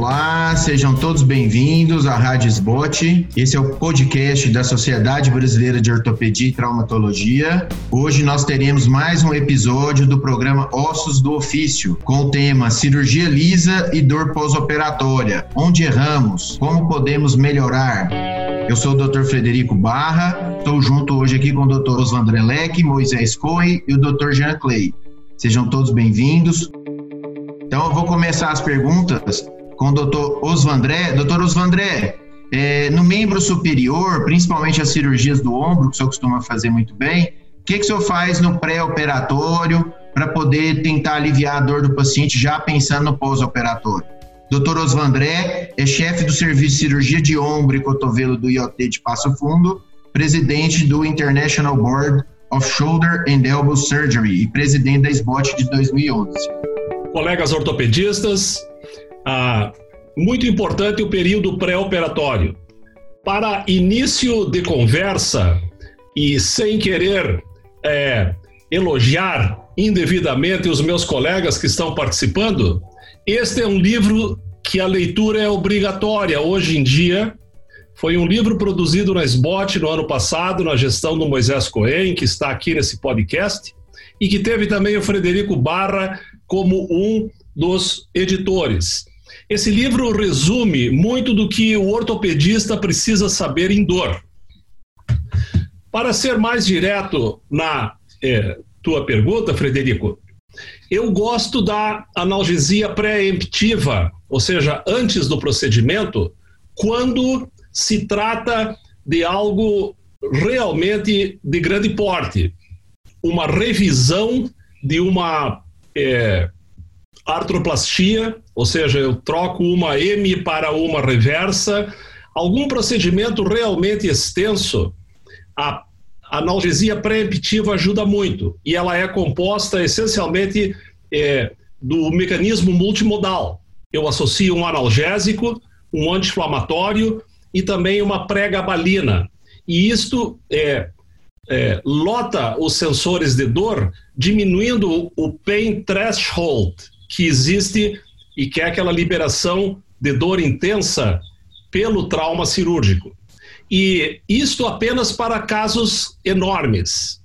Olá, sejam todos bem-vindos à Rádio SBOT. Esse é o podcast da Sociedade Brasileira de Ortopedia e Traumatologia. Hoje nós teremos mais um episódio do programa Ossos do Ofício, com o tema Cirurgia lisa e dor pós-operatória. Onde erramos? Como podemos melhorar? Eu sou o Dr. Frederico Barra, estou junto hoje aqui com o Dr. Osvandré Leque, Moisés Cohen e o Dr. Jean Clay. Sejam todos bem-vindos. Então eu vou começar as perguntas com o doutor Osvandré. Doutor Osvandré, é, no membro superior, principalmente as cirurgias do ombro, que o senhor costuma fazer muito bem, o que, que o senhor faz no pré-operatório para poder tentar aliviar a dor do paciente já pensando no pós-operatório? Doutor Osvandré é chefe do Serviço de Cirurgia de Ombro e Cotovelo do IoT de Passo Fundo, presidente do International Board of Shoulder and Elbow Surgery e presidente da SBOT de 2011 colegas ortopedistas, ah, muito importante o período pré-operatório. Para início de conversa e sem querer é, elogiar indevidamente os meus colegas que estão participando, este é um livro que a leitura é obrigatória hoje em dia. Foi um livro produzido na SBOT no ano passado, na gestão do Moisés Cohen, que está aqui nesse podcast, e que teve também o Frederico Barra como um dos editores. Esse livro resume muito do que o ortopedista precisa saber em dor. Para ser mais direto na é, tua pergunta, Frederico, eu gosto da analgesia pré-emptiva, ou seja, antes do procedimento, quando se trata de algo realmente de grande porte. Uma revisão de uma é, artroplastia, ou seja, eu troco uma M para uma reversa, algum procedimento realmente extenso, a analgesia pré-emptiva ajuda muito e ela é composta essencialmente é, do mecanismo multimodal. Eu associo um analgésico, um anti-inflamatório e também uma pré-gabalina. E isto é, é, lota os sensores de dor, diminuindo o pain threshold que existe e que é aquela liberação de dor intensa pelo trauma cirúrgico. E isto apenas para casos enormes.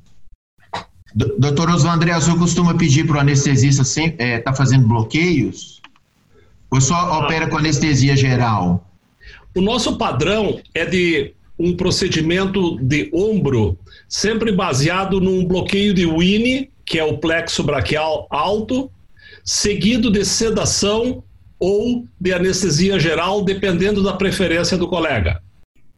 Doutor Oswaldre, o senhor costuma pedir para o anestesista estar é, tá fazendo bloqueios? Ou só ah. opera com anestesia geral? O nosso padrão é de um procedimento de ombro sempre baseado num bloqueio de Winnie, que é o plexo braquial alto, seguido de sedação ou de anestesia geral, dependendo da preferência do colega.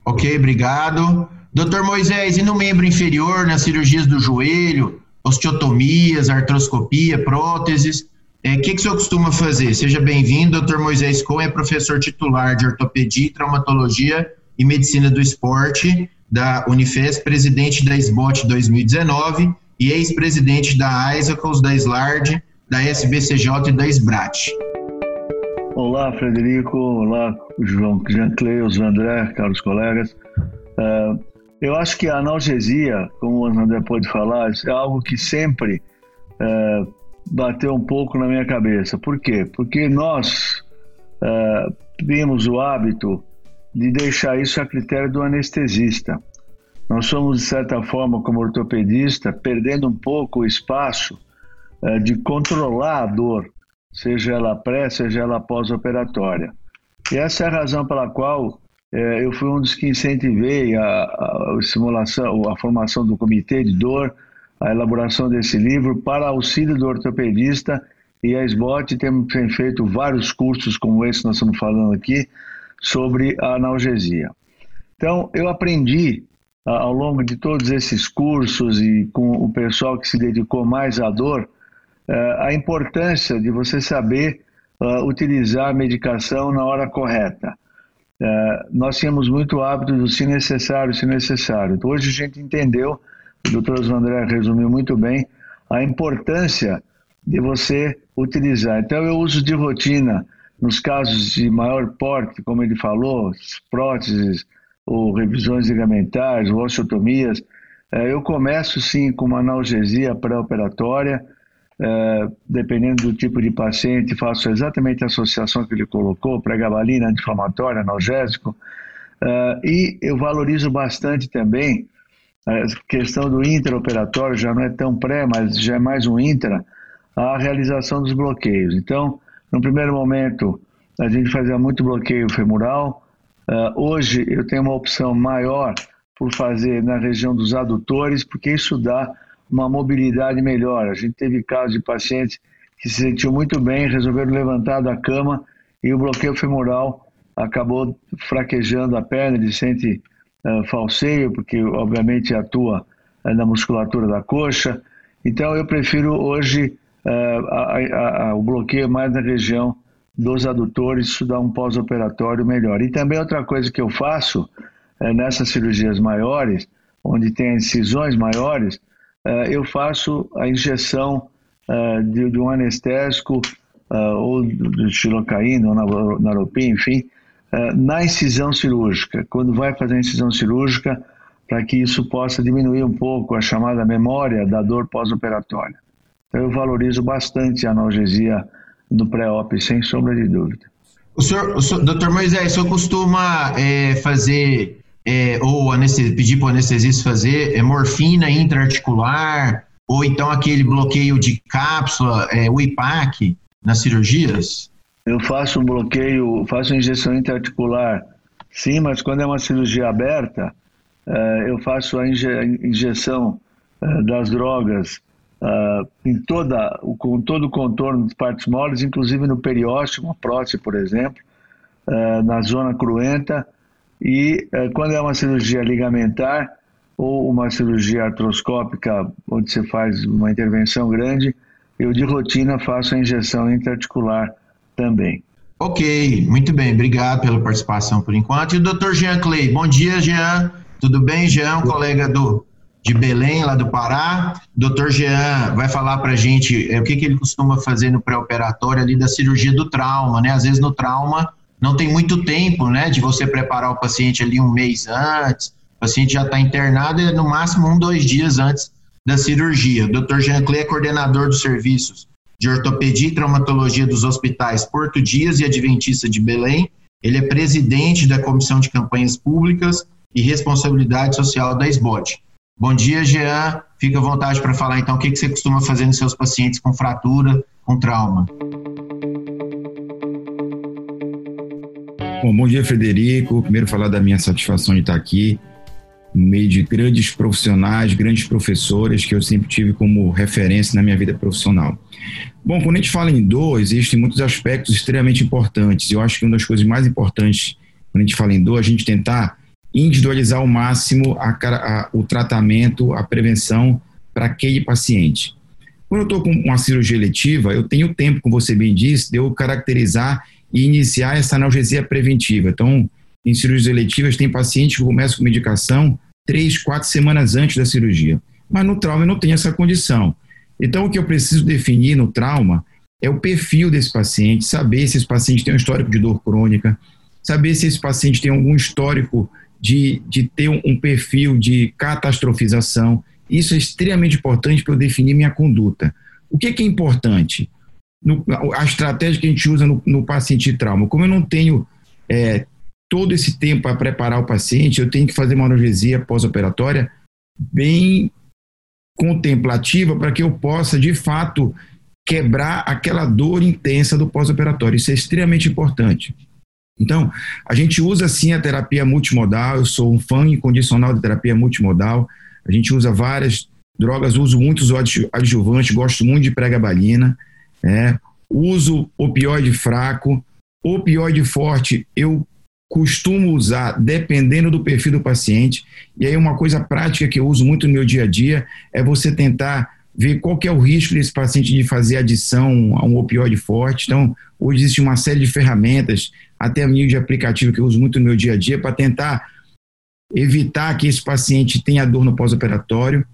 Ok, obrigado. Doutor Moisés, e no membro inferior, nas cirurgias do joelho, osteotomias, artroscopia, próteses, o é, que, que o senhor costuma fazer? Seja bem-vindo, doutor Moisés Cohen é professor titular de ortopedia, traumatologia e medicina do esporte da Unifes, presidente da SBOT 2019 e ex-presidente da Isacles, da SLARD, da SBCJ e da SBRAT. Olá, Frederico. Olá, João Jean Cleus, André, caros colegas. Uh, eu acho que a analgesia, como o André pode falar, é algo que sempre uh, bateu um pouco na minha cabeça. Por quê? Porque nós uh, temos o hábito de deixar isso a critério do anestesista. Nós somos, de certa forma, como ortopedista, perdendo um pouco o espaço de controlar a dor, seja ela pré, seja ela pós-operatória. E essa é a razão pela qual é, eu fui um dos que incentivei a, a, simulação, a formação do comitê de dor, a elaboração desse livro para auxílio do ortopedista e a SBOT tem, tem feito vários cursos como esse que nós estamos falando aqui sobre a analgesia. Então, eu aprendi ao longo de todos esses cursos e com o pessoal que se dedicou mais à dor, a importância de você saber uh, utilizar a medicação na hora correta. Uh, nós tínhamos muito hábito do se necessário, se necessário. Então, hoje a gente entendeu, o doutor André resumiu muito bem, a importância de você utilizar. Então, eu uso de rotina, nos casos de maior porte, como ele falou, próteses, ou revisões ligamentares, ou osteotomias, eu começo sim com uma analgesia pré-operatória, é, dependendo do tipo de paciente, faço exatamente a associação que ele colocou, pregabalina, anti-inflamatória, analgésico, é, e eu valorizo bastante também a questão do intraoperatório, já não é tão pré, mas já é mais um intra, a realização dos bloqueios. Então, no primeiro momento, a gente fazia muito bloqueio femoral, Uh, hoje eu tenho uma opção maior por fazer na região dos adutores, porque isso dá uma mobilidade melhor. A gente teve casos de pacientes que se sentiam muito bem, resolveram levantar da cama e o bloqueio femoral acabou fraquejando a perna, ele sente uh, falseio, porque obviamente atua uh, na musculatura da coxa. Então eu prefiro hoje uh, a, a, o bloqueio mais na região dos adutores, isso dá um pós-operatório melhor. E também outra coisa que eu faço é, nessas cirurgias maiores, onde tem incisões maiores, eu faço a injeção é, de, de, um anestésico é, ou de xilocaína ou naropim, enfim, na incisão cirúrgica. Quando vai fazer a incisão cirúrgica, para que isso possa diminuir um pouco a chamada memória da dor pós-operatória. Então eu valorizo bastante a analgesia no pré-op, sem sombra de dúvida. O senhor, o senhor doutor Moisés, o senhor costuma é, fazer, é, ou pedir para o anestesista fazer é, morfina intraarticular, ou então aquele bloqueio de cápsula, é, o IPAC, nas cirurgias? Eu faço bloqueio, faço injeção intraarticular, sim, mas quando é uma cirurgia aberta, é, eu faço a inje, injeção é, das drogas uh, em toda, com todo o contorno de partes moles, inclusive no periósteo, uma prótese, por exemplo, na zona cruenta. E uh, quando é uma cirurgia ligamentar ou uma cirurgia artroscópica, onde você faz uma intervenção grande, eu de rotina faço a injeção intraarticular também. Ok, muito bem, obrigado pela participação por enquanto. E o Dr. Jean Clay, bom dia, Jean. Tudo bem, Jean, colega do de Belém, lá do Pará. Dr. Jean vai falar para a gente é, o que, que ele costuma fazer no pré-operatório ali da cirurgia do trauma, né? Às vezes no trauma não tem muito tempo, né, de você preparar o paciente ali um mês antes, o paciente já está internado e no máximo um, dois dias antes da cirurgia. O Dr. Jean Clay é coordenador dos serviços de ortopedia e traumatologia dos hospitais Porto Dias e Adventista de Belém. Ele é presidente da Comissão de Campanhas Públicas e Responsabilidade Social da SBOT. Bom dia, Jean. Fica à vontade para falar então o que, que você costuma fazer nos seus pacientes com fratura, com trauma. Bom, bom dia, Frederico. Primeiro, falar da minha satisfação de estar aqui, no meio de grandes profissionais, grandes professores que eu sempre tive como referência na minha vida profissional. Bom, quando a gente fala em dor, existem muitos aspectos extremamente importantes. Eu acho que uma das coisas mais importantes quando a gente fala em dor, a gente tentar individualizar ao máximo a, a, o tratamento, a prevenção para aquele paciente. Quando eu estou com uma cirurgia eletiva, eu tenho tempo, como você bem disse, de eu caracterizar e iniciar essa analgesia preventiva. Então, em cirurgias eletivas, tem pacientes que começam com medicação três, quatro semanas antes da cirurgia. Mas no trauma eu não tenho essa condição. Então, o que eu preciso definir no trauma é o perfil desse paciente, saber se esse paciente tem um histórico de dor crônica, saber se esse paciente tem algum histórico de, de ter um, perfil de catastrofização. Isso é extremamente importante para eu definir minha conduta. O que, que é importante? No, a estratégia que a gente usa no, no paciente de trauma. Como eu não tenho é, todo esse tempo para preparar o paciente, eu tenho que fazer uma analgesia pós-operatória bem contemplativa para que eu possa, de fato, quebrar aquela dor intensa do pós-operatório. Isso é extremamente importante. Então, a gente usa sim a terapia multimodal, eu sou um fã incondicional da terapia multimodal, a gente usa várias drogas, uso muitos adjuvantes, gosto muito de pregabalina, é, uso opioide fraco, opioide forte eu costumo usar dependendo do perfil do paciente, e aí uma coisa prática que eu uso muito no meu dia a dia é você tentar ver qual que é o risco desse paciente de fazer adição a um opioide forte. Então, hoje existe uma série de ferramentas, até o nível de aplicativo que eu uso muito no meu dia a dia, para tentar evitar que esse paciente tenha dor no pós-operatório.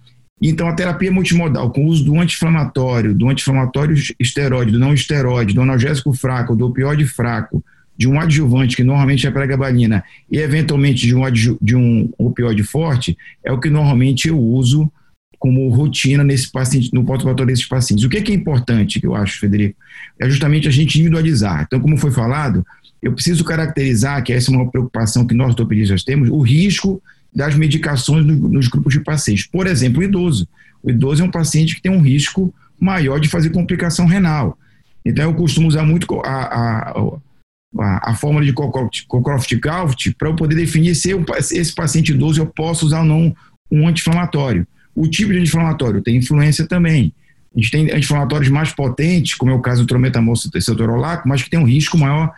Então, a terapia multimodal, com o uso do anti-inflamatório, do anti-inflamatório esteroide, do não esteroide, do analgésico fraco, do opioide fraco, de um adjuvante, que normalmente é pregabalina, e eventualmente de um, de um opioide forte, é o que normalmente eu uso como rotina nesse paciente, no pós-operatório desses pacientes. O que é, que é importante, que eu acho, Federico, é justamente a gente individualizar. Então, como foi falado, eu preciso caracterizar, que essa é uma preocupação que nós ortopedistas temos, o risco das medicações nos grupos de pacientes. Por exemplo, o idoso. O idoso é um paciente que tem um risco maior de fazer complicação renal. Então, eu costumo usar muito a, a, a, a fórmula de Cockcroft-Gault para eu poder definir se eu, esse paciente idoso eu posso usar ou não um anti-inflamatório. O tipo de anti-inflamatório tem influência também. A gente tem anti-inflamatórios mais potentes, como é o caso do trometamol cetorolaco, mas que tem um risco maior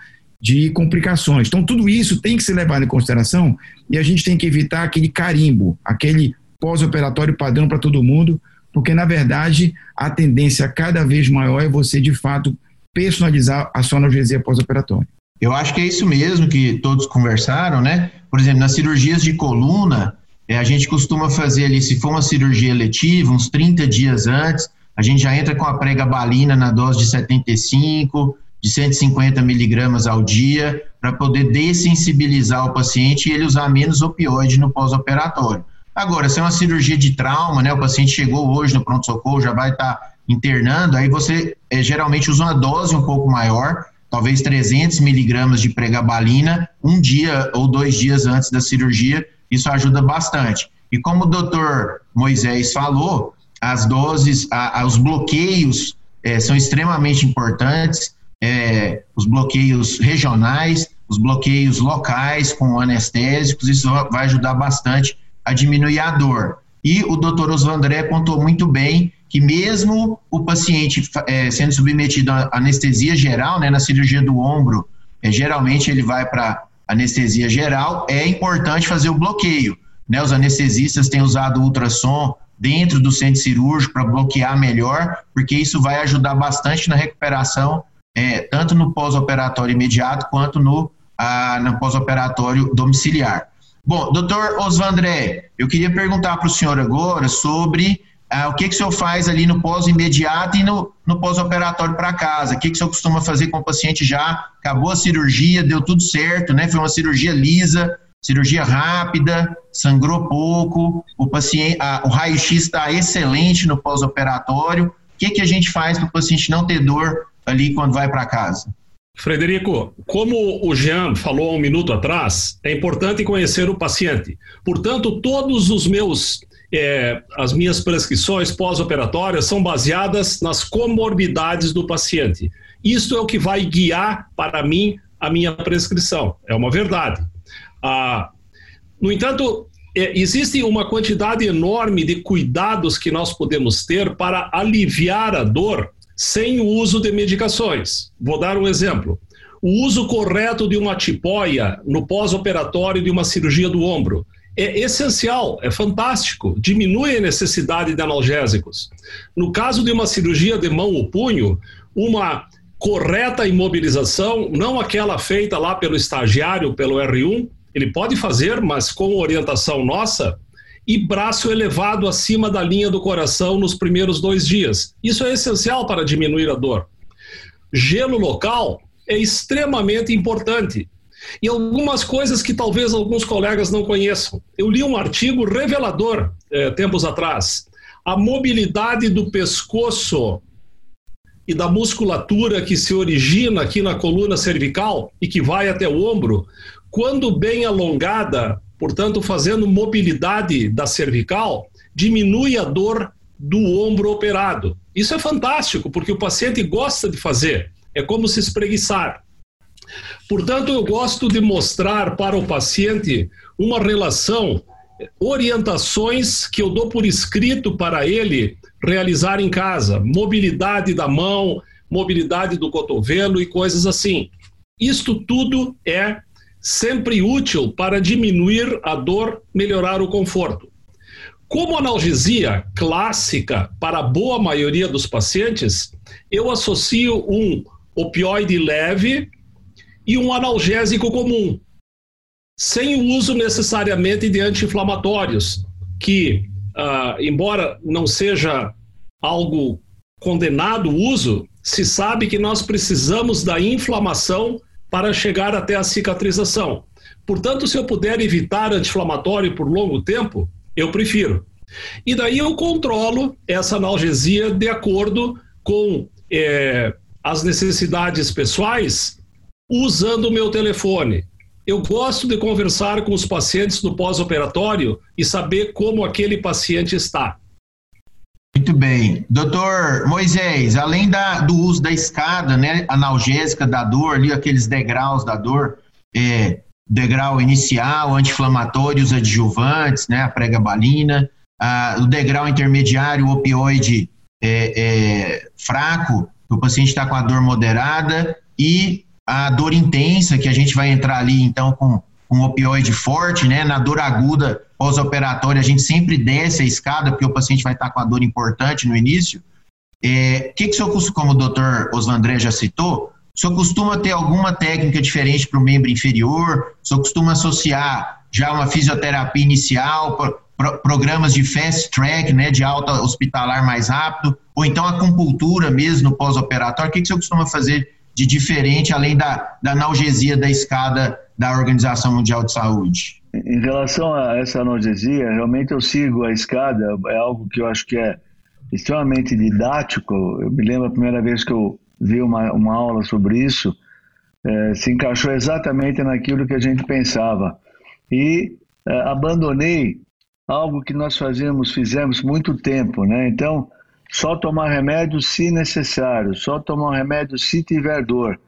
de complicações. Então, tudo isso tem que ser levado em consideração e a gente tem que evitar aquele carimbo, aquele pós-operatório padrão para todo mundo, porque, na verdade, a tendência cada vez maior é você, de fato, personalizar a sua analgesia pós-operatória. Eu acho que é isso mesmo que todos conversaram, né? Por exemplo, nas cirurgias de coluna, é, a gente costuma fazer ali, se for uma cirurgia eletiva, uns 30 dias antes, a gente já entra com a pregabalina na dose de 75, de 150 miligramas ao dia, para poder dessensibilizar o paciente e ele usar menos opioide no pós-operatório. Agora, se é uma cirurgia de trauma, né, o paciente chegou hoje no pronto-socorro, já vai estar tá internando, aí você é, geralmente usa uma dose um pouco maior, talvez 300 miligramas de pregabalina, um dia ou dois dias antes da cirurgia, isso ajuda bastante. E como o doutor Moisés falou, as doses, a, a, os bloqueios é, são extremamente importantes, é, os bloqueios regionais, os bloqueios locais com anestésicos, isso vai ajudar bastante a diminuir a dor. E o doutor Osvandré contou muito bem que mesmo o paciente é, sendo submetido a anestesia geral, né, na cirurgia do ombro, é, geralmente ele vai para anestesia geral, é importante fazer o bloqueio. Né? Os anestesistas têm usado ultrassom dentro do centro cirúrgico para bloquear melhor, porque isso vai ajudar bastante na recuperação, é, tanto no pós-operatório imediato quanto no, a, no pós-operatório domiciliar. Bom, doutor Osvandré, eu queria perguntar para o senhor agora sobre ah, o que, que o senhor faz ali no pós-imediato e no, no pós-operatório para casa. O que, que o senhor costuma fazer com o paciente já? Acabou a cirurgia, deu tudo certo, né? Foi uma cirurgia lisa, cirurgia rápida, sangrou pouco, o paciente, ah, o raio-x está excelente no pós-operatório. O que, que a gente faz para o paciente não ter dor ali quando vai para casa? Frederico, como o Jean falou um minuto atrás, é importante conhecer o paciente. Portanto, todos os meus é, as minhas prescrições pós-operatórias são baseadas nas comorbidades do paciente. Isto é o que vai guiar para mim a minha prescrição. É uma verdade. Ah, no entanto, é, existe uma quantidade enorme de cuidados que nós podemos ter para aliviar a dor sem o uso de medicações. Vou dar um exemplo. O uso correto de uma tipóia no pós-operatório de uma cirurgia do ombro é essencial, é fantástico, diminui a necessidade de analgésicos. No caso de uma cirurgia de mão ou punho, uma correta imobilização, não aquela feita lá pelo estagiário, pelo R1, ele pode fazer, mas com orientação nossa, e braço elevado acima da linha do coração nos primeiros dois dias. Isso é essencial para diminuir a dor. Gelo local é extremamente importante. E algumas coisas que talvez alguns colegas não conheçam. Eu li um artigo revelador é, tempos atrás. A mobilidade do pescoço e da musculatura que se origina aqui na coluna cervical e que vai até o ombro, quando bem alongada, portanto, fazendo mobilidade da cervical, diminui a dor do ombro operado. Isso é fantástico, porque o paciente gosta de fazer. É como se espreguiçar. Portanto, eu gosto de mostrar para o paciente uma relação, orientações que eu dou por escrito para ele realizar em casa, mobilidade da mão, mobilidade do cotovelo e coisas assim. Isto tudo é sempre útil para diminuir a dor, melhorar o conforto. Como analgesia clássica para a boa maioria dos pacientes, eu associo um opioide leve e um analgésico comum, sem o uso necessariamente de anti-inflamatórios, que, uh, embora não seja algo condenado o uso, se sabe que nós precisamos da inflamação para chegar até a cicatrização. Portanto, se eu puder evitar anti-inflamatório por longo tempo, eu prefiro. E daí eu controlo essa analgesia de acordo com é, as necessidades pessoais usando o meu telefone. Eu gosto de conversar com os pacientes no pós-operatório e saber como aquele paciente está. Muito bem. Doutor Moisés, além da, do uso da escada né, analgésica da dor, ali, aqueles degraus da dor, é, degrau inicial, anti-inflamatórios adjuvantes, né, a pregabalina, a, o degrau intermediário, o opioide é, é, fraco, o paciente está com a dor moderada, e a dor intensa, que a gente vai entrar ali então com um opioide forte, né? Na dor aguda pós-operatória, a gente sempre desce a escada, porque o paciente vai estar com a dor importante no início. O é, que, que o senhor, como o doutor Oslandré já citou, o senhor costuma ter alguma técnica diferente para o membro inferior? O senhor costuma associar já uma fisioterapia inicial, pro, programas de fast track, né, de alta hospitalar mais rápido, ou então acupuntura mesmo no pós-operatório? O que, que o senhor costuma fazer de diferente, além da, da analgesia da escada da Organização Mundial de Saúde? Em relação a essa analgesia, realmente eu sigo a escada, é algo que eu acho que é extremamente didático. Eu me lembro a primeira vez que eu vi uma, uma aula sobre isso, é, se encaixou exatamente naquilo que a gente pensava. E é, abandonei algo que nós fazíamos, fizemos muito tempo, né? Então, só tomar remédio se necessário, só tomar remédio se tiver dor.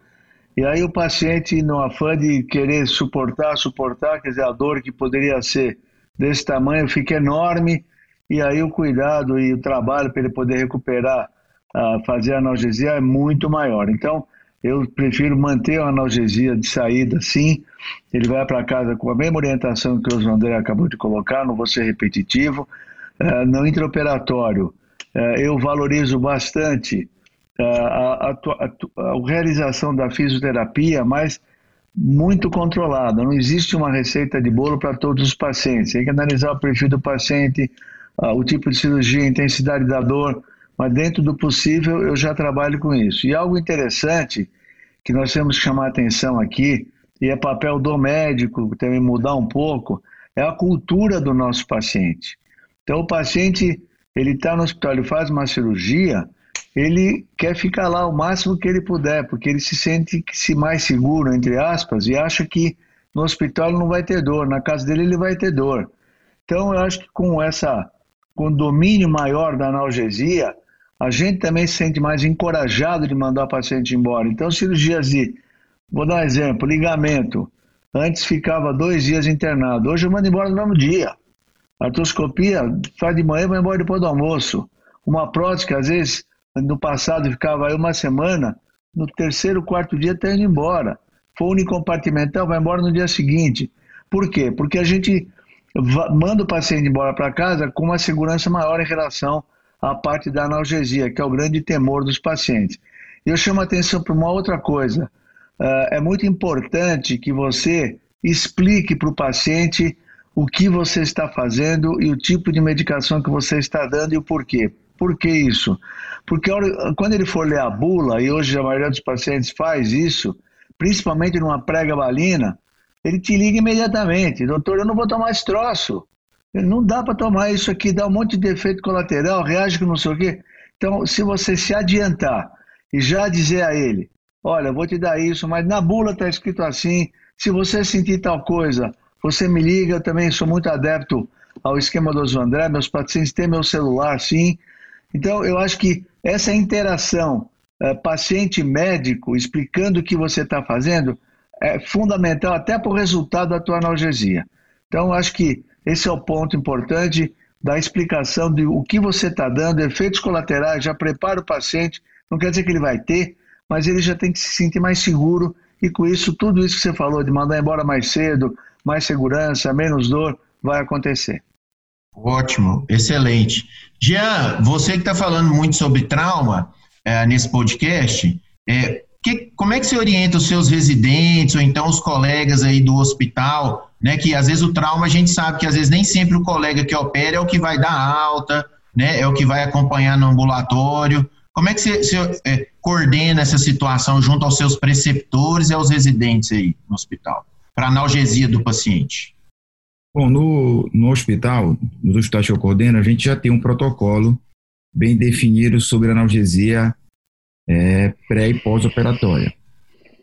E aí o paciente, no afã de querer suportar, suportar, quer dizer, a dor que poderia ser desse tamanho fica enorme, e aí o cuidado e o trabalho para ele poder recuperar, uh, fazer a analgesia é muito maior. Então, eu prefiro manter a analgesia de saída, sim. Ele vai para casa com a mesma orientação que o André acabou de colocar, não vou ser repetitivo. Uh, no intraoperatório, é, eu valorizo bastante a, a, a, a, realização da fisioterapia, mas muito controlada. Não existe uma receita de bolo para todos os pacientes. Tem que analisar o perfil do paciente, o tipo de cirurgia, a intensidade da dor, mas dentro do possível eu já trabalho com isso. E algo interessante que nós temos que chamar atenção aqui, e é papel do médico também mudar um pouco, é a cultura do nosso paciente. Então, o paciente ele está no hospital, ele faz uma cirurgia, ele quer ficar lá o máximo que ele puder, porque ele se sente se mais seguro, entre aspas, e acha que no hospital não vai ter dor, na casa dele ele vai ter dor. Então, eu acho que com essa, com domínio maior da analgesia, a gente também se sente mais encorajado de mandar o paciente embora. Então, cirurgias de, vou dar um exemplo, ligamento. Antes ficava dois dias internado, hoje eu mando embora no mesmo dia. Artroscopia faz de manhã vai embora depois do almoço. Uma prótese que às vezes no passado ficava aí uma semana, no terceiro, quarto dia está indo embora. For unicompartimental, vai embora no dia seguinte. Por quê? Porque a gente manda o paciente embora para casa com uma segurança maior em relação à parte da analgesia, que é o grande temor dos pacientes. Eu chamo a atenção para uma outra coisa. Uh, é muito importante que você explique para o paciente o que você está fazendo e o tipo de medicação que você está dando e o porquê. Por que isso? Porque quando ele for ler a bula, e hoje a maioria dos pacientes faz isso, principalmente numa prega-balina, ele te liga imediatamente. Doutor, eu não vou tomar esse troço. Não dá para tomar isso aqui, dá um monte de efeito colateral, reage com não sei o quê. Então, se você se adiantar e já dizer a ele, olha, vou te dar isso, mas na bula está escrito assim, se você sentir tal coisa, você me liga, eu também sou muito adepto ao esquema do André, meus pacientes têm meu celular, sim. Então, eu acho que essa interação é, paciente-médico, explicando o que você está fazendo, é fundamental até para o resultado da tua analgesia. Então, eu acho que esse é o ponto importante da explicação de o que você está dando, efeitos colaterais, já prepara o paciente, não quer dizer que ele vai ter, mas ele já tem que se sentir mais seguro e com isso, tudo isso que você falou, de mandar embora mais cedo, mais segurança, menos dor, vai acontecer. Ótimo, excelente. Jean, você que está falando muito sobre trauma é, nesse podcast, é, que, como é que você orienta os seus residentes ou então os colegas aí do hospital, né? Que às vezes o trauma a gente sabe que às vezes nem sempre o colega que opera é o que vai dar alta, né? É o que vai acompanhar no ambulatório. Como é que você, você é, coordena essa situação junto aos seus preceptores e aos residentes aí no hospital? para analgesia do paciente? Bom, no, no hospital, nos hospitais que eu coordeno, a gente já tem um protocolo bem definido sobre analgesia é, pré e pós-operatória.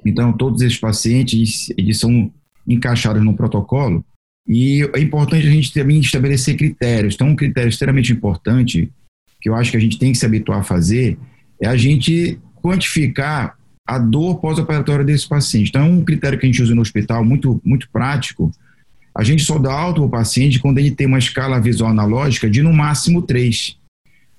Então, todos esses pacientes, eles são encaixados no protocolo e é importante a gente também estabelecer critérios. Então, um critério extremamente importante, que eu acho que a gente tem que se habituar a fazer, é a gente quantificar a dor pós-operatória desse paciente. Então, é um critério que a gente usa no hospital, muito, muito prático. A gente só dá alta para o paciente quando ele tem uma escala visual analógica de no máximo 3.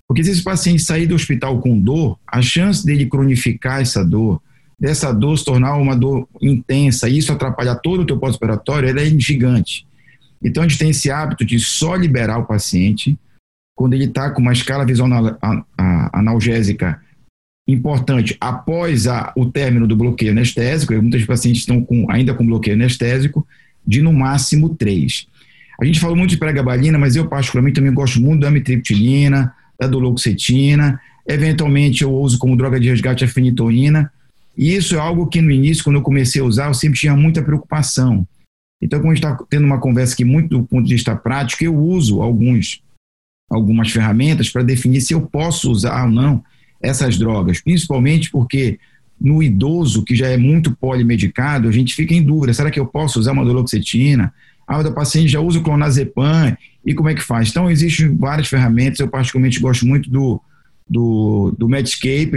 Porque se esse paciente sair do hospital com dor, a chance dele cronificar essa dor, dessa dor se tornar uma dor intensa, e isso atrapalhar todo o teu pós-operatório, ela é gigante. Então a gente tem esse hábito de só liberar o paciente quando ele está com uma escala visual analgésica importante após a, o término do bloqueio anestésico, muitos pacientes estão com, ainda com bloqueio anestésico, de no máximo três. A gente falou muito de pregabalina, mas eu particularmente também gosto muito da amitriptilina, da doloxetina, eventualmente eu uso como droga de resgate a fenitoína, e isso é algo que no início, quando eu comecei a usar, eu sempre tinha muita preocupação. Então, como a gente está tendo uma conversa aqui muito do ponto de vista prático, eu uso alguns, algumas ferramentas para definir se eu posso usar ou não essas drogas, principalmente porque no idoso, que já é muito polimedicado, a gente fica em dúvida, será que eu posso usar uma doloxetina? Ah, o paciente já usa o clonazepam, e como é que faz? Então, existem várias ferramentas, eu particularmente gosto muito do, do, do Medscape,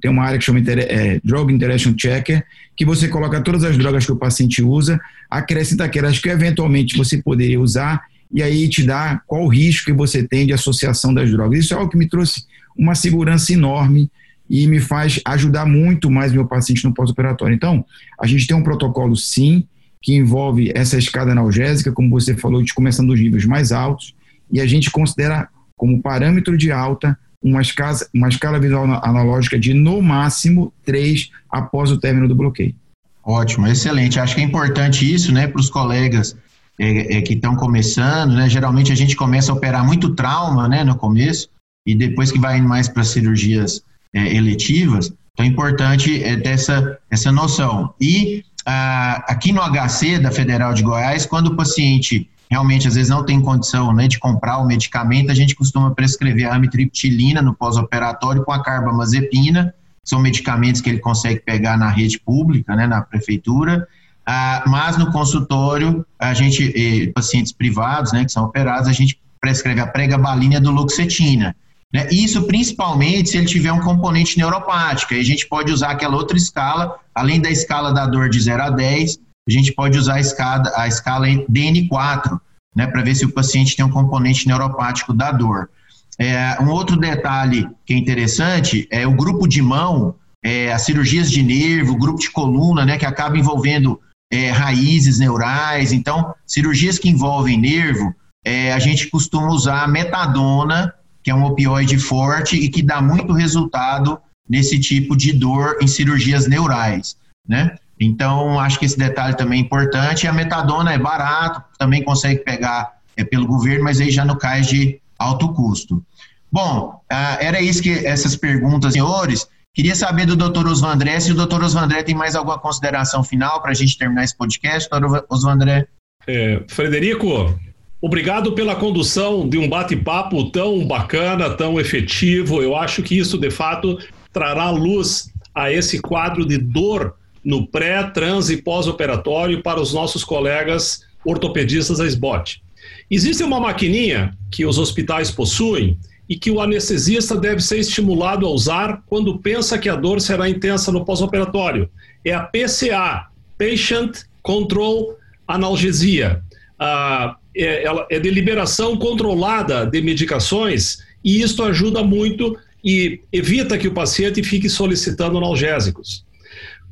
tem uma área que chama é, Drug Interaction Checker, que você coloca todas as drogas que o paciente usa, acrescenta aquelas que eventualmente você poderia usar, e aí te dá qual o risco que você tem de associação das drogas. Isso é algo que me trouxe uma segurança enorme e me faz ajudar muito mais meu paciente no pós-operatório. Então, a gente tem um protocolo, sim, que envolve essa escada analgésica, como você falou, de começando dos níveis mais altos, e a gente considera como parâmetro de alta uma escala, uma escala visual analógica de no máximo 3 após o término do bloqueio. Ótimo, excelente. Acho que é importante isso, né, para os colegas é, é, que estão começando, né? Geralmente a gente começa a operar muito trauma, né, no começo, e depois que vai mais para cirurgias é, eletivas, então é importante é, ter essa, essa noção. E ah, aqui no HC da Federal de Goiás, quando o paciente realmente às vezes não tem condição né, de comprar o medicamento, a gente costuma prescrever a amitriptilina no pós-operatório com a carbamazepina, são medicamentos que ele consegue pegar na rede pública, né, na prefeitura, ah, mas no consultório, a gente, eh, pacientes privados, né, que são operados, a gente prescreve a pregabalina do luxetina. Né? Isso principalmente se ele tiver um componente neuropático. Aí a gente pode usar aquela outra escala, além da escala da dor de 0 a 10, a gente pode usar a escala, a escala DN4, né, para ver se o paciente tem um componente neuropático da dor. É, um outro detalhe que é interessante é o grupo de mão, é, as cirurgias de nervo, grupo de coluna, né, que acaba envolvendo é, raízes neurais. Então, cirurgias que envolvem nervo, é, a gente costuma usar metadona que é um opioide forte e que dá muito resultado nesse tipo de dor em cirurgias neurais, né? Então, acho que esse detalhe também é importante. A metadona é barato, também consegue pegar é, pelo governo, mas aí já no cais de alto custo. Bom, ah, era isso que essas perguntas, senhores. Queria saber do Dr. Osvandré se o Dr. Osvandré tem mais alguma consideração final para a gente terminar esse podcast, Dr. Osvandré. É, Frederico, Obrigado pela condução de um bate-papo tão bacana, tão efetivo. Eu acho que isso, de fato, trará luz a esse quadro de dor no pré, trans e pós-operatório para os nossos colegas ortopedistas da SBOT. Existe uma maquininha que os hospitais possuem e que o anestesista deve ser estimulado a usar quando pensa que a dor será intensa no pós-operatório. É a PCA, Patient Control Analgesia. Ah, é, ela é de liberação controlada de medicações e isto ajuda muito e evita que o paciente fique solicitando analgésicos.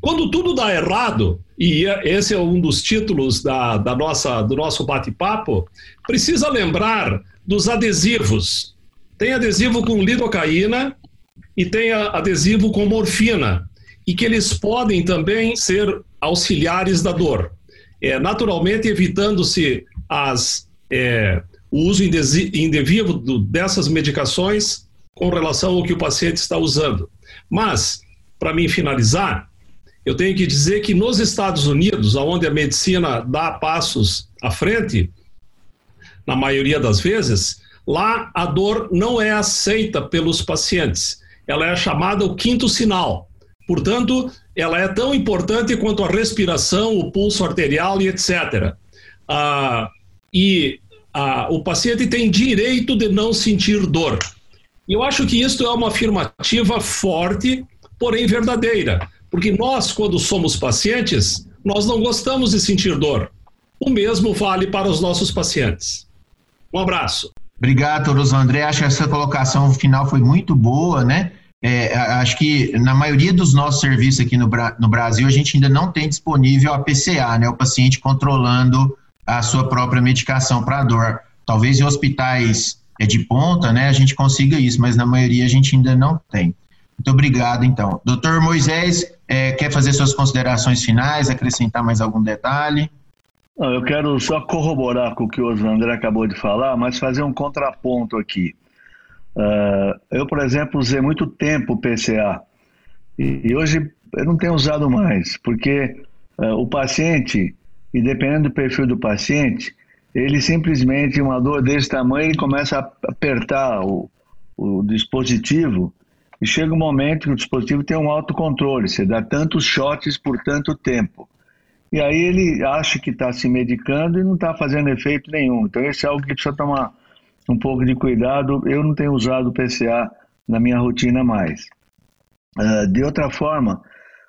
Quando tudo dá errado, e é, esse é um dos títulos da, da nossa, do nosso bate-papo, precisa lembrar dos adesivos. Tem adesivo com lidocaína e tem adesivo com morfina, e que eles podem também ser auxiliares da dor. É, naturalmente, evitando-se as, é, o uso indevido dessas medicações com relação ao que o paciente está usando. Mas, para mim finalizar, eu tenho que dizer que nos Estados Unidos, onde a medicina dá passos à frente, na maioria das vezes, lá a dor não é aceita pelos pacientes. Ela é chamada o quinto sinal. Portanto, ela é tão importante quanto a respiração, o pulso arterial e etc. Ah, e ah, o paciente tem direito de não sentir dor. E eu acho que isso é uma afirmativa forte, porém verdadeira, porque nós, quando somos pacientes, nós não gostamos de sentir dor. O mesmo vale para os nossos pacientes. Um abraço. Obrigado, Toros André. Acho que essa colocação final foi muito boa, né? É, acho que na maioria dos nossos serviços aqui no, no Brasil, a gente ainda não tem disponível a PCA, né? O paciente controlando a sua própria medicação para dor. Talvez em hospitais é de ponta, né, a gente consiga isso, mas na maioria a gente ainda não tem. Muito obrigado, então. Doutor Moisés, é, quer fazer suas considerações finais, acrescentar mais algum detalhe? Eu quero só corroborar com o que o André acabou de falar, mas fazer um contraponto aqui. Uh, eu, por exemplo, usei muito tempo PCA e, e hoje eu não tenho usado mais, porque uh, o paciente, e dependendo do perfil do paciente, ele simplesmente, uma dor desse tamanho, ele começa a apertar o, o dispositivo e chega um momento que o dispositivo tem um autocontrole, você dá tantos shots por tanto tempo. E aí ele acha que está se medicando e não está fazendo efeito nenhum. Então, esse é algo que precisa tomar um pouco de cuidado. Eu não tenho usado o PCA na minha rotina mais. Uh, de outra forma,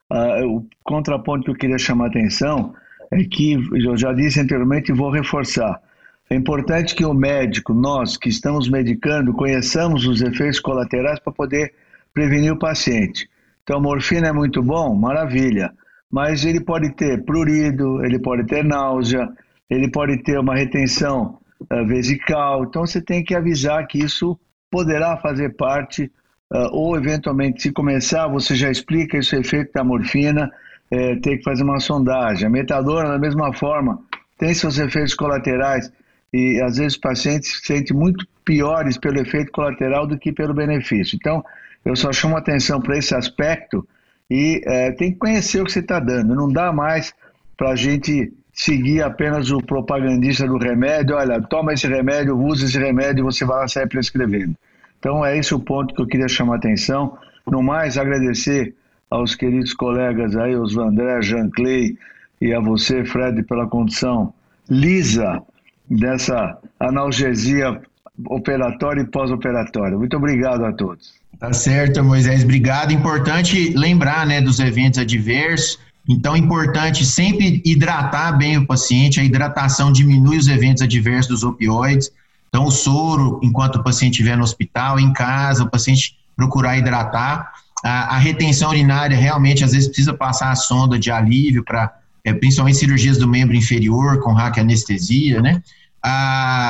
uh, o contraponto que eu queria chamar a atenção é que, eu já disse anteriormente e vou reforçar, é importante que o médico, nós que estamos medicando, conheçamos os efeitos colaterais para poder prevenir o paciente. Então, morfina é muito bom, maravilha, mas ele pode ter prurido, ele pode ter náusea, ele pode ter uma retenção uh, vesical. Então, você tem que avisar que isso poderá fazer parte, uh, ou eventualmente, se começar, você já explica esse efeito da morfina é, ter que fazer uma sondagem. A metadona, da mesma forma, tem seus efeitos colaterais e às vezes o paciente se sente muito piores pelo efeito colateral do que pelo benefício. Então, eu só chamo atenção para esse aspecto e é, tem que conhecer o que você está dando. Não dá mais para a gente seguir apenas o propagandista do remédio. Olha, toma esse remédio, usa esse remédio e você vai lá sair prescrevendo. Então, é esse o ponto que eu queria chamar atenção. No mais, agradecer aos queridos colegas aí, os Vandré, Jean Clay e a você, Fred, pela condição lisa dessa analgesia operatória e pós-operatória. Muito obrigado a todos. Tá certo, Moisés, obrigado. Importante lembrar, né, dos eventos adversos. Então, é importante sempre hidratar bem o paciente. A hidratação diminui os eventos adversos dos opioides. Então, o soro, enquanto o paciente estiver no hospital, em casa, o paciente procurar hidratar a, a, retenção urinária realmente às vezes precisa passar a sonda de alívio para é, principalmente cirurgias do membro inferior com anestesia, né?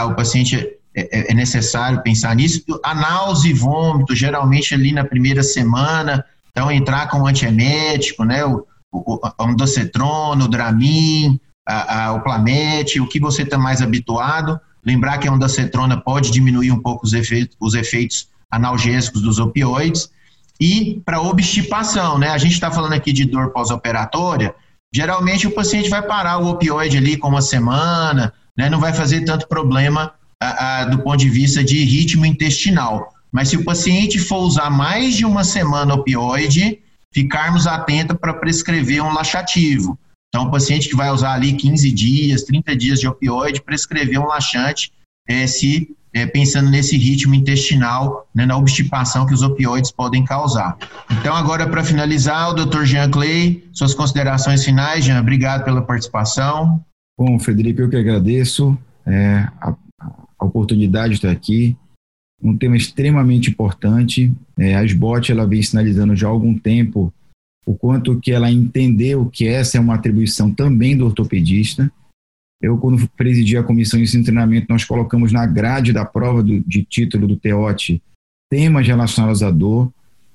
O paciente é, é, é, necessário pensar nisso. A náusea e vômito, geralmente ali na primeira semana, então entrar com o antiemético, né? O, o, o o Dramin, a, a, o Plamete, o que você está mais habituado. Lembrar que a ondocetrona pode diminuir um pouco os efeitos, os efeitos analgésicos dos opioides e para obstipação, né? A gente está falando aqui de dor pós-operatória, geralmente o paciente vai parar o opioide ali com uma semana, né? Não vai fazer tanto problema a, a, do ponto de vista de ritmo intestinal. Mas se o paciente for usar mais de uma semana opioide, ficarmos atentos para prescrever um laxativo. Então, o paciente que vai usar ali 15 dias, 30 dias de opioide, prescrever um laxante é, se é, pensando nesse ritmo intestinal, né, na obstipação que os opioides podem causar. Então, agora, para finalizar, o Dr. Jean Clay, suas considerações finais, Jean, obrigado pela participação. Bom, Frederico, eu que agradeço é, a, a, oportunidade de estar aqui. Um tema extremamente importante. É, a SBOT ela vem sinalizando já há algum tempo o quanto que ela entendeu que essa é uma atribuição também do ortopedista eu, quando presidi a comissão de ensino e treinamento, nós colocamos na grade da prova do, de título do TEOT temas relacionados à dor.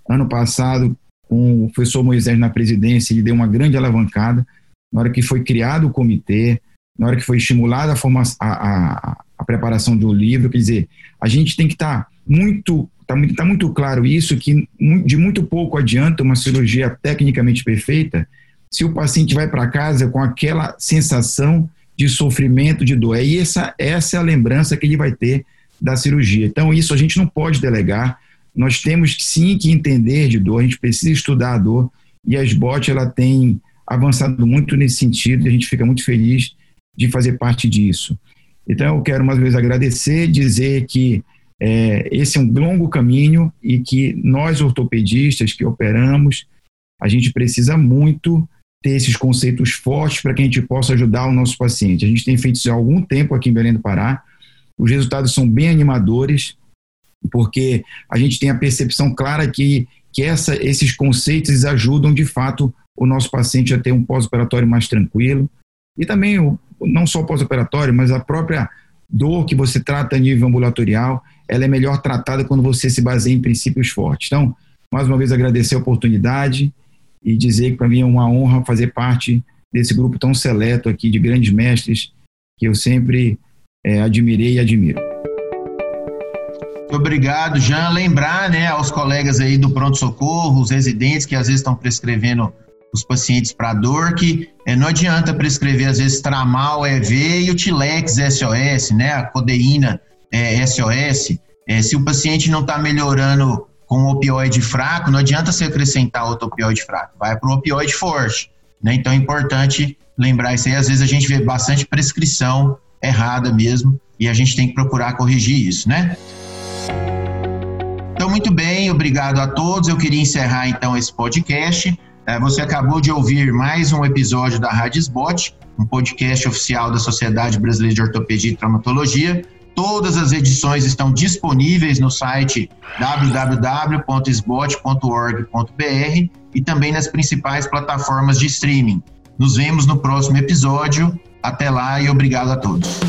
Ano passado, com o professor Moisés na presidência, ele deu uma grande alavancada. Na hora que foi criado o comitê, na hora que foi estimulada a, formação, a, a, a preparação do livro, quer dizer, a gente tem que estar tá muito, está muito, tá muito claro isso, que de muito pouco adianta uma cirurgia tecnicamente perfeita se o paciente vai para casa com aquela sensação de sofrimento, de dor. E essa, essa é a lembrança que ele vai ter da cirurgia. Então, isso a gente não pode delegar. Nós temos sim que entender de dor, a gente precisa estudar a dor. E a SBOT ela tem avançado muito nesse sentido e a gente fica muito feliz de fazer parte disso. Então, eu quero mais uma vez agradecer, dizer que é, esse é um longo caminho e que nós, ortopedistas que operamos, a gente precisa muito ter esses conceitos fortes para que a gente possa ajudar o nosso paciente. A gente tem feito isso há algum tempo aqui em Belém do Pará. Os resultados são bem animadores, porque a gente tem a percepção clara que, que essa, esses conceitos ajudam de fato o nosso paciente a ter um pós-operatório mais tranquilo. E também, não só pós-operatório, mas a própria dor que você trata a nível ambulatorial, ela é melhor tratada quando você se baseia em princípios fortes. Então, mais uma vez agradecer a oportunidade e dizer que para mim é uma honra fazer parte desse grupo tão seleto aqui de grandes mestres que eu sempre é, admirei e admiro. Obrigado, Jean. Lembrar né, aos colegas aí do pronto-socorro, os residentes que às vezes estão prescrevendo os pacientes para dor, que é, não adianta prescrever às vezes Tramal EV e o Tilex SOS, né, a codeína é, SOS. É, se o paciente não está melhorando com opioide fraco, não adianta você acrescentar outro opioide fraco, vai para um opioide forte. Né? Então é importante lembrar isso aí. Às vezes a gente vê bastante prescrição errada mesmo e a gente tem que procurar corrigir isso, né? Então, muito bem, obrigado a todos. Eu queria encerrar então esse podcast. É, você acabou de ouvir mais um episódio da Rádio Spot, um podcast oficial da Sociedade Brasileira de Ortopedia e Traumatologia. Todas as edições estão disponíveis no site www.sbot.org.br e também nas principais plataformas de streaming. Nos vemos no próximo episódio. Até lá e obrigado a todos.